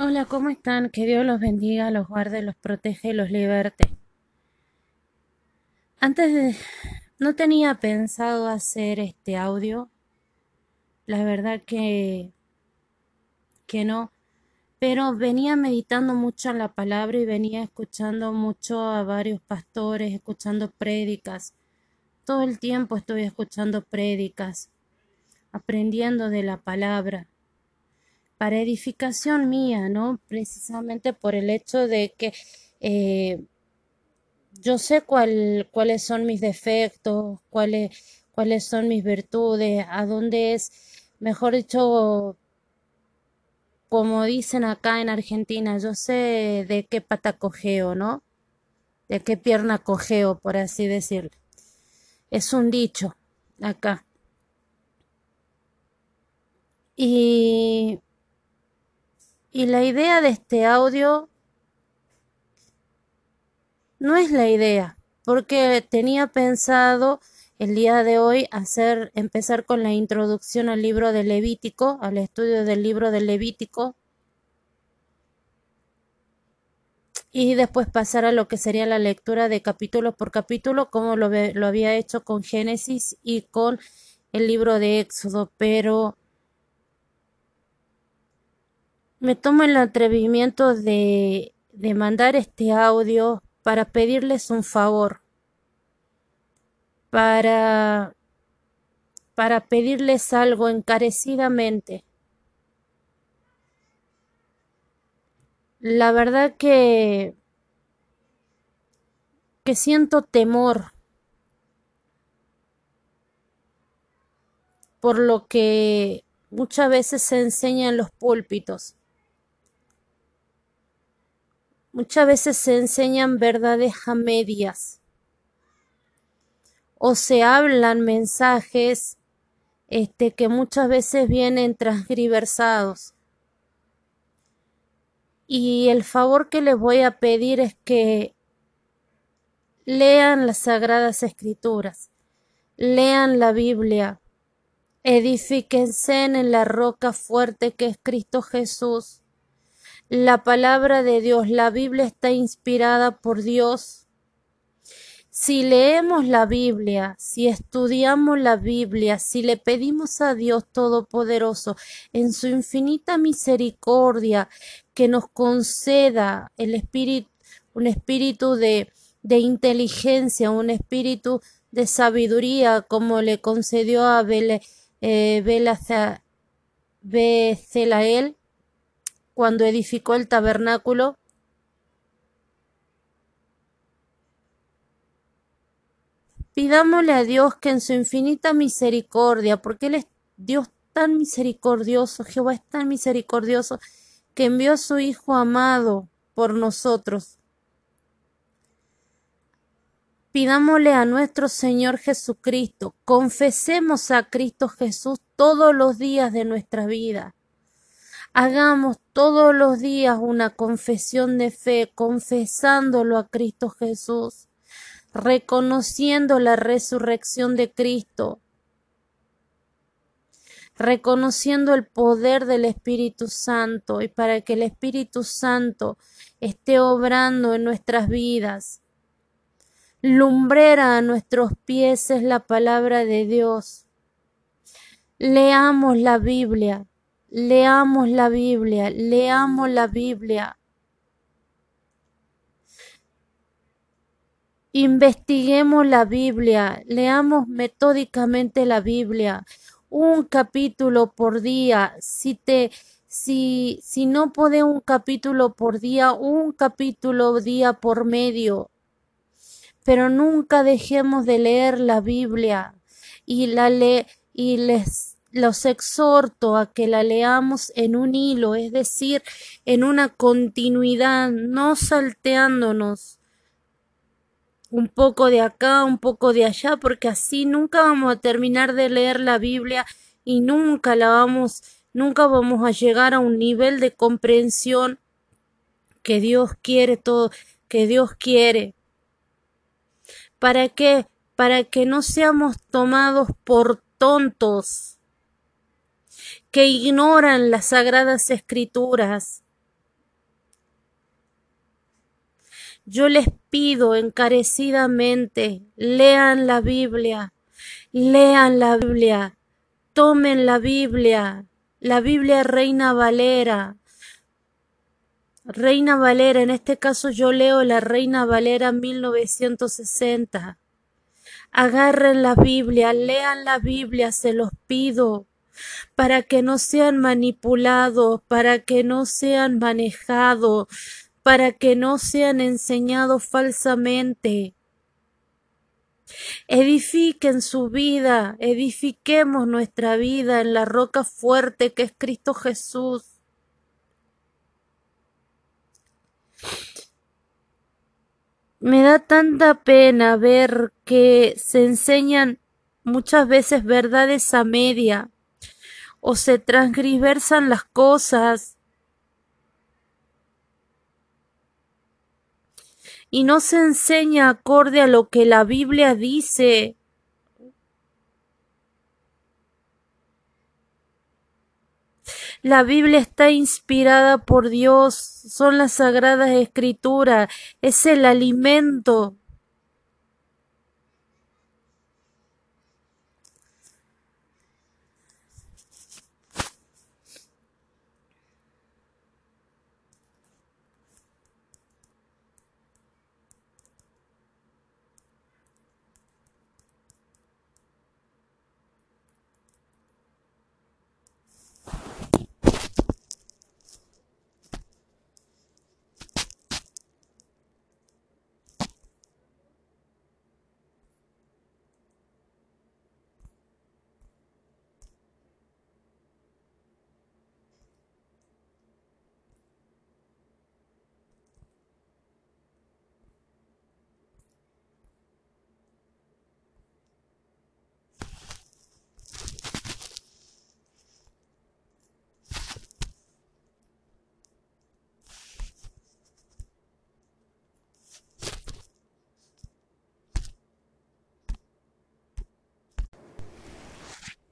Hola, ¿cómo están? Que Dios los bendiga, los guarde, los protege los liberte. Antes de... no tenía pensado hacer este audio. La verdad que... que no. Pero venía meditando mucho en la palabra y venía escuchando mucho a varios pastores, escuchando prédicas. Todo el tiempo estoy escuchando prédicas, aprendiendo de la palabra para edificación mía, ¿no? Precisamente por el hecho de que eh, yo sé cuál, cuáles son mis defectos, cuáles, cuáles son mis virtudes, a dónde es, mejor dicho, como dicen acá en Argentina, yo sé de qué pata cojeo, ¿no? De qué pierna cojeo, por así decirlo. Es un dicho acá. Y y la idea de este audio no es la idea, porque tenía pensado el día de hoy hacer empezar con la introducción al libro de Levítico, al estudio del libro de Levítico y después pasar a lo que sería la lectura de capítulo por capítulo como lo, lo había hecho con Génesis y con el libro de Éxodo, pero me tomo el atrevimiento de, de mandar este audio para pedirles un favor, para, para pedirles algo encarecidamente. La verdad que que siento temor por lo que muchas veces se enseña en los púlpitos. Muchas veces se enseñan verdades a medias o se hablan mensajes este, que muchas veces vienen transgriversados. Y el favor que les voy a pedir es que lean las sagradas escrituras, lean la Biblia, edifíquense en la roca fuerte que es Cristo Jesús la palabra de Dios, la Biblia está inspirada por Dios. Si leemos la Biblia, si estudiamos la Biblia, si le pedimos a Dios Todopoderoso en su infinita misericordia que nos conceda el espíritu, un espíritu de, de inteligencia, un espíritu de sabiduría como le concedió a eh, cuando edificó el tabernáculo, pidámosle a Dios que en su infinita misericordia, porque Él es Dios tan misericordioso, Jehová es tan misericordioso, que envió a su Hijo amado por nosotros. Pidámosle a nuestro Señor Jesucristo, confesemos a Cristo Jesús todos los días de nuestra vida. Hagamos todos los días una confesión de fe, confesándolo a Cristo Jesús, reconociendo la resurrección de Cristo, reconociendo el poder del Espíritu Santo y para que el Espíritu Santo esté obrando en nuestras vidas. Lumbrera a nuestros pies es la palabra de Dios. Leamos la Biblia, Leamos la Biblia, leamos la Biblia. Investiguemos la Biblia, leamos metódicamente la Biblia, un capítulo por día. Si te si si no puede un capítulo por día, un capítulo día por medio. Pero nunca dejemos de leer la Biblia y la le y les los exhorto a que la leamos en un hilo, es decir, en una continuidad, no salteándonos un poco de acá, un poco de allá, porque así nunca vamos a terminar de leer la Biblia y nunca la vamos, nunca vamos a llegar a un nivel de comprensión que Dios quiere todo, que Dios quiere. ¿Para qué? Para que no seamos tomados por tontos que ignoran las sagradas escrituras. Yo les pido encarecidamente, lean la Biblia, lean la Biblia, tomen la Biblia, la Biblia Reina Valera. Reina Valera, en este caso yo leo la Reina Valera 1960. Agarren la Biblia, lean la Biblia, se los pido para que no sean manipulados, para que no sean manejados, para que no sean enseñados falsamente. Edifiquen su vida, edifiquemos nuestra vida en la roca fuerte que es Cristo Jesús. Me da tanta pena ver que se enseñan muchas veces verdades a media o se transgriversan las cosas y no se enseña acorde a lo que la Biblia dice. La Biblia está inspirada por Dios, son las sagradas escrituras, es el alimento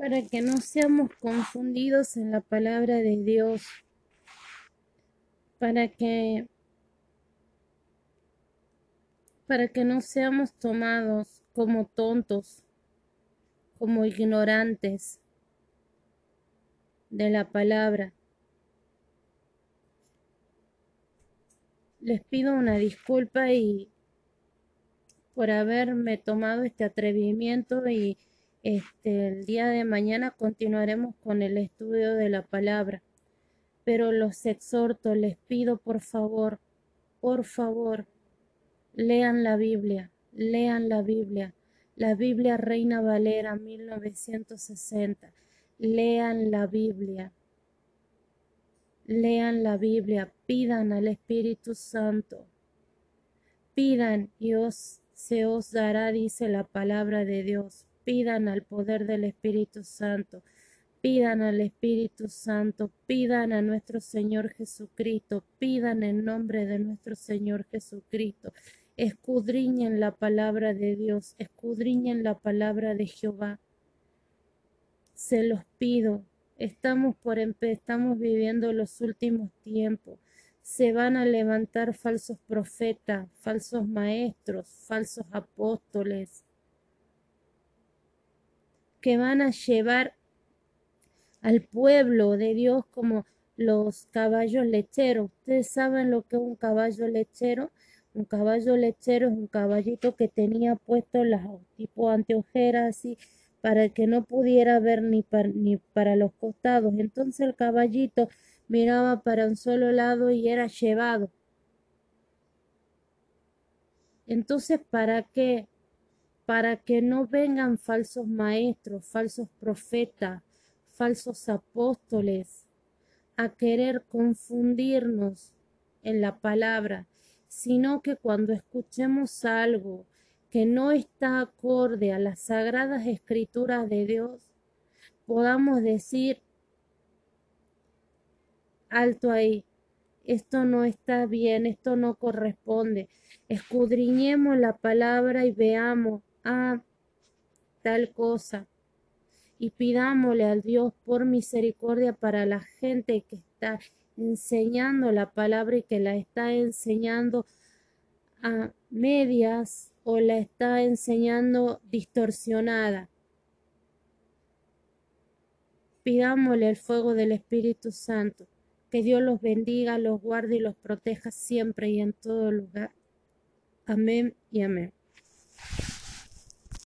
para que no seamos confundidos en la palabra de Dios, para que para que no seamos tomados como tontos, como ignorantes de la palabra. Les pido una disculpa y por haberme tomado este atrevimiento y este, el día de mañana continuaremos con el estudio de la palabra, pero los exhorto, les pido por favor, por favor, lean la Biblia, lean la Biblia, la Biblia Reina Valera 1960, lean la Biblia, lean la Biblia, pidan al Espíritu Santo, pidan y os, se os dará, dice la palabra de Dios pidan al poder del Espíritu Santo, pidan al Espíritu Santo, pidan a nuestro Señor Jesucristo, pidan en nombre de nuestro Señor Jesucristo, escudriñen la palabra de Dios, escudriñen la palabra de Jehová. Se los pido, estamos por estamos viviendo los últimos tiempos. Se van a levantar falsos profetas, falsos maestros, falsos apóstoles, que van a llevar al pueblo de Dios como los caballos lecheros. Ustedes saben lo que es un caballo lechero. Un caballo lechero es un caballito que tenía puesto las tipo anteojeras así para que no pudiera ver ni para, ni para los costados. Entonces el caballito miraba para un solo lado y era llevado. Entonces, ¿para qué? Para que no vengan falsos maestros, falsos profetas, falsos apóstoles a querer confundirnos en la palabra, sino que cuando escuchemos algo que no está acorde a las sagradas escrituras de Dios, podamos decir, alto ahí, esto no está bien, esto no corresponde. Escudriñemos la palabra y veamos a tal cosa. Y pidámosle al Dios por misericordia para la gente que está enseñando la palabra y que la está enseñando a medias o la está enseñando distorsionada. Pidámosle el fuego del Espíritu Santo, que Dios los bendiga, los guarde y los proteja siempre y en todo lugar. Amén y amén.